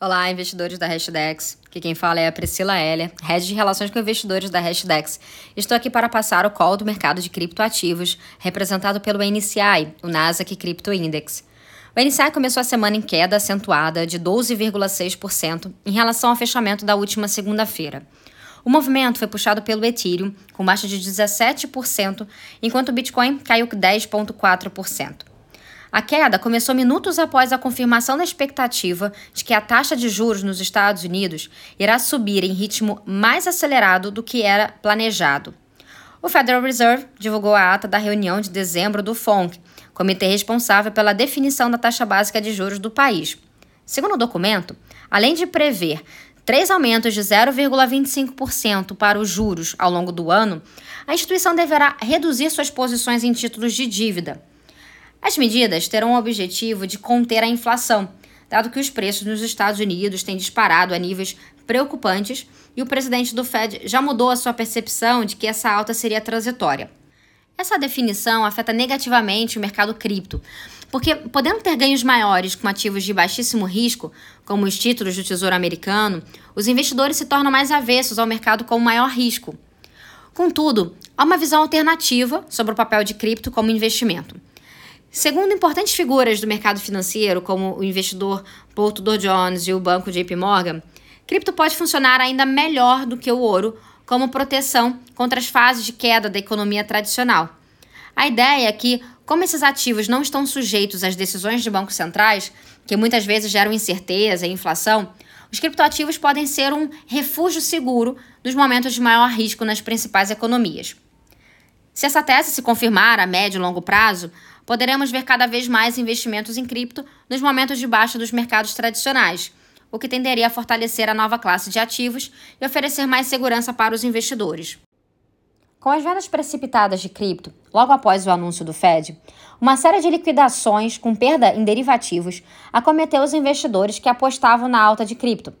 Olá, investidores da Hashdex. Aqui quem fala é a Priscila Heller, Head de Relações com Investidores da Hashdex. Estou aqui para passar o call do mercado de criptoativos, representado pelo NCI, o Nasdaq Crypto Index. O NCI começou a semana em queda acentuada de 12,6% em relação ao fechamento da última segunda-feira. O movimento foi puxado pelo Ethereum, com baixa de 17%, enquanto o Bitcoin caiu 10,4%. A queda começou minutos após a confirmação da expectativa de que a taxa de juros nos Estados Unidos irá subir em ritmo mais acelerado do que era planejado. O Federal Reserve divulgou a ata da reunião de dezembro do FONC, comitê responsável pela definição da taxa básica de juros do país. Segundo o documento, além de prever três aumentos de 0,25% para os juros ao longo do ano, a instituição deverá reduzir suas posições em títulos de dívida. As medidas terão o objetivo de conter a inflação, dado que os preços nos Estados Unidos têm disparado a níveis preocupantes e o presidente do Fed já mudou a sua percepção de que essa alta seria transitória. Essa definição afeta negativamente o mercado cripto, porque, podendo ter ganhos maiores com ativos de baixíssimo risco, como os títulos do Tesouro Americano, os investidores se tornam mais avessos ao mercado com maior risco. Contudo, há uma visão alternativa sobre o papel de cripto como investimento. Segundo importantes figuras do mercado financeiro, como o investidor Paul Tudor Jones e o banco JP Morgan, cripto pode funcionar ainda melhor do que o ouro como proteção contra as fases de queda da economia tradicional. A ideia é que, como esses ativos não estão sujeitos às decisões de bancos centrais, que muitas vezes geram incerteza e inflação, os criptoativos podem ser um refúgio seguro nos momentos de maior risco nas principais economias. Se essa tese se confirmar a médio e longo prazo, poderemos ver cada vez mais investimentos em cripto nos momentos de baixa dos mercados tradicionais, o que tenderia a fortalecer a nova classe de ativos e oferecer mais segurança para os investidores. Com as vendas precipitadas de cripto, logo após o anúncio do Fed, uma série de liquidações com perda em derivativos acometeu os investidores que apostavam na alta de cripto.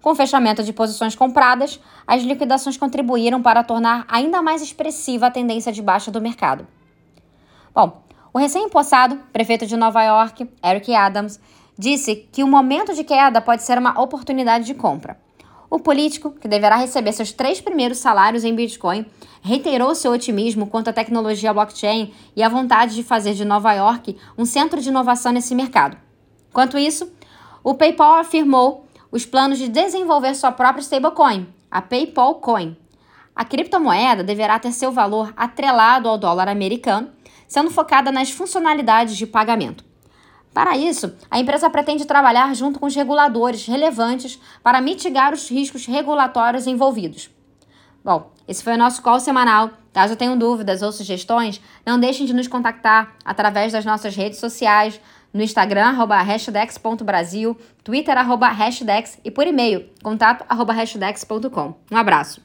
Com o fechamento de posições compradas, as liquidações contribuíram para tornar ainda mais expressiva a tendência de baixa do mercado. Bom, o recém-empossado prefeito de Nova York, Eric Adams, disse que o momento de queda pode ser uma oportunidade de compra. O político, que deverá receber seus três primeiros salários em Bitcoin, reiterou seu otimismo quanto à tecnologia blockchain e a vontade de fazer de Nova York um centro de inovação nesse mercado. Quanto isso, o PayPal afirmou os planos de desenvolver sua própria stablecoin, a PayPal Coin. A criptomoeda deverá ter seu valor atrelado ao dólar americano sendo focada nas funcionalidades de pagamento. Para isso, a empresa pretende trabalhar junto com os reguladores relevantes para mitigar os riscos regulatórios envolvidos. Bom, esse foi o nosso call semanal. Caso tenham dúvidas ou sugestões, não deixem de nos contactar através das nossas redes sociais, no Instagram, arroba hashdex.brasil, Twitter, arroba hashdex e por e-mail, contato arroba hashdex.com. Um abraço!